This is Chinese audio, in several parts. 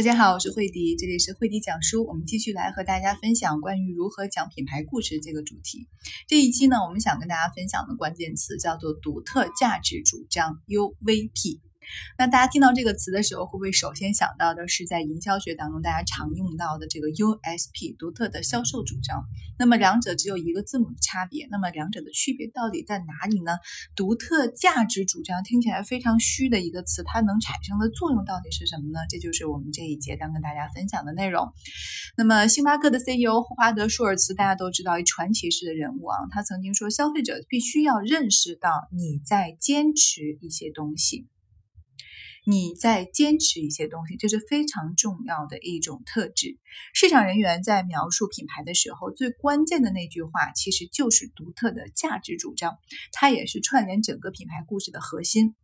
大家好，我是慧迪，这里是慧迪讲书。我们继续来和大家分享关于如何讲品牌故事这个主题。这一期呢，我们想跟大家分享的关键词叫做独特价值主张 （UVP）。那大家听到这个词的时候，会不会首先想到的是在营销学当中大家常用到的这个 USP 独特的销售主张？那么两者只有一个字母的差别，那么两者的区别到底在哪里呢？独特价值主张听起来非常虚的一个词，它能产生的作用到底是什么呢？这就是我们这一节将跟大家分享的内容。那么星巴克的 CEO 霍华德舒尔茨大家都知道，一传奇式的人物啊，他曾经说，消费者必须要认识到你在坚持一些东西。你在坚持一些东西，这是非常重要的一种特质。市场人员在描述品牌的时候，最关键的那句话其实就是独特的价值主张，它也是串联整个品牌故事的核心。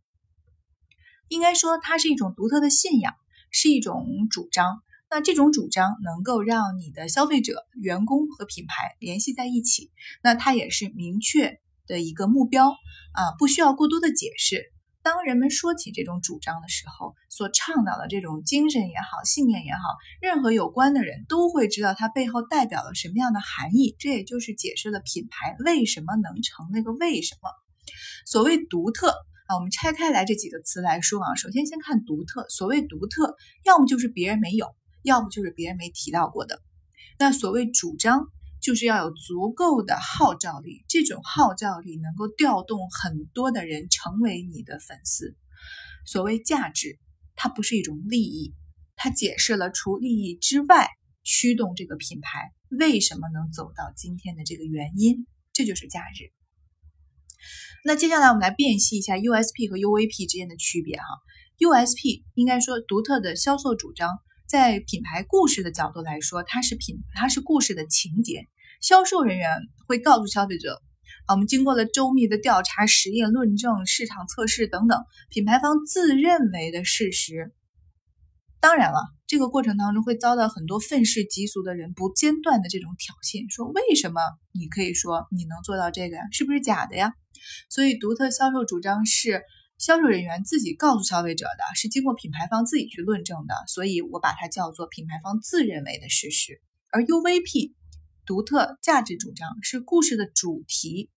应该说，它是一种独特的信仰，是一种主张。那这种主张能够让你的消费者、员工和品牌联系在一起。那它也是明确的一个目标啊，不需要过多的解释。当人们说起这种主张的时候，所倡导的这种精神也好，信念也好，任何有关的人都会知道它背后代表了什么样的含义。这也就是解释了品牌为什么能成那个为什么。所谓独特啊，我们拆开来这几个词来说啊，首先先看独特。所谓独特，要么就是别人没有，要么就是别人没提到过的。那所谓主张。就是要有足够的号召力，这种号召力能够调动很多的人成为你的粉丝。所谓价值，它不是一种利益，它解释了除利益之外驱动这个品牌为什么能走到今天的这个原因，这就是价值。那接下来我们来辨析一下 USP 和 UVP 之间的区别哈。USP 应该说独特的销售主张。在品牌故事的角度来说，它是品，它是故事的情节。销售人员会告诉消费者，啊，我们经过了周密的调查、实验、论证、市场测试等等，品牌方自认为的事实。当然了，这个过程当中会遭到很多愤世嫉俗的人不间断的这种挑衅，说为什么你可以说你能做到这个呀？是不是假的呀？所以，独特销售主张是。销售人员自己告诉消费者的是经过品牌方自己去论证的，所以我把它叫做品牌方自认为的事实。而 UVP 独特价值主张是故事的主题。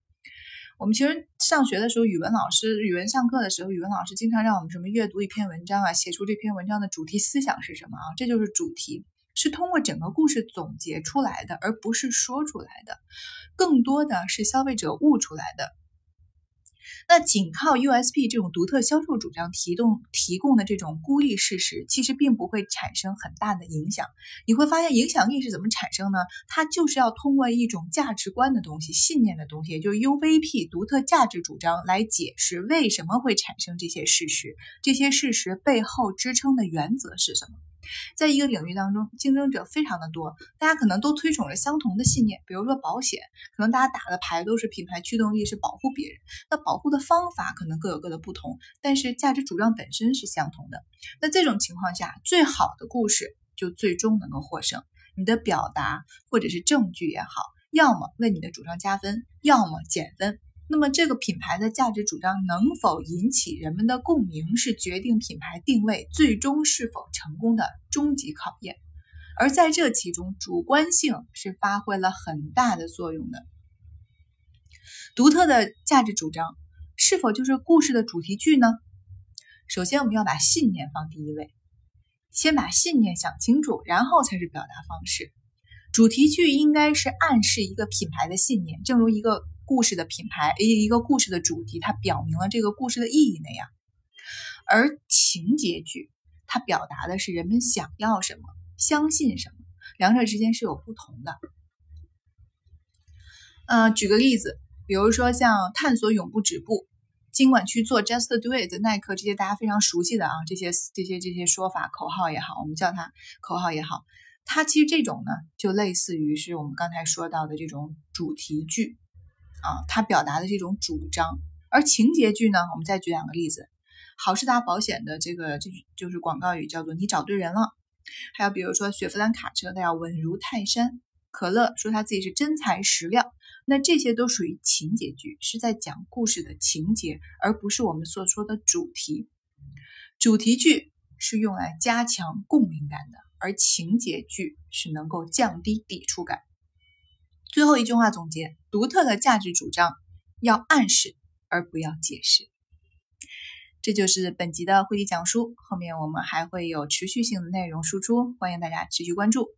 我们其实上学的时候，语文老师语文上课的时候，语文老师经常让我们什么阅读一篇文章啊，写出这篇文章的主题思想是什么啊？这就是主题，是通过整个故事总结出来的，而不是说出来的，更多的是消费者悟出来的。那仅靠 USP 这种独特销售主张提供提供的这种孤立事实，其实并不会产生很大的影响。你会发现影响力是怎么产生呢？它就是要通过一种价值观的东西、信念的东西，也就是 UVP 独特价值主张来解释为什么会产生这些事实，这些事实背后支撑的原则是什么。在一个领域当中，竞争者非常的多，大家可能都推崇着相同的信念，比如说保险，可能大家打的牌都是品牌驱动力是保护别人，那保护的方法可能各有各的不同，但是价值主张本身是相同的。那这种情况下，最好的故事就最终能够获胜。你的表达或者是证据也好，要么为你的主张加分，要么减分。那么，这个品牌的价值主张能否引起人们的共鸣，是决定品牌定位最终是否成功的终极考验。而在这其中，主观性是发挥了很大的作用的。独特的价值主张是否就是故事的主题句呢？首先，我们要把信念放第一位，先把信念想清楚，然后才是表达方式。主题句应该是暗示一个品牌的信念，正如一个。故事的品牌，一一个故事的主题，它表明了这个故事的意义那样。而情节剧，它表达的是人们想要什么，相信什么，两者之间是有不同的。呃，举个例子，比如说像探索永不止步，尽管去做 Just Do It，耐克这些大家非常熟悉的啊，这些这些这些说法口号也好，我们叫它口号也好，它其实这种呢，就类似于是我们刚才说到的这种主题句。啊，他表达的这种主张，而情节剧呢，我们再举两个例子，好事达保险的这个就就是广告语叫做“你找对人了”，还有比如说雪佛兰卡车它要稳如泰山，可乐说他自己是真材实料，那这些都属于情节剧，是在讲故事的情节，而不是我们所说的主题。主题剧是用来加强共鸣感的，而情节剧是能够降低抵触感。最后一句话总结：独特的价值主张要暗示而不要解释。这就是本集的会议讲述，后面我们还会有持续性的内容输出，欢迎大家持续关注。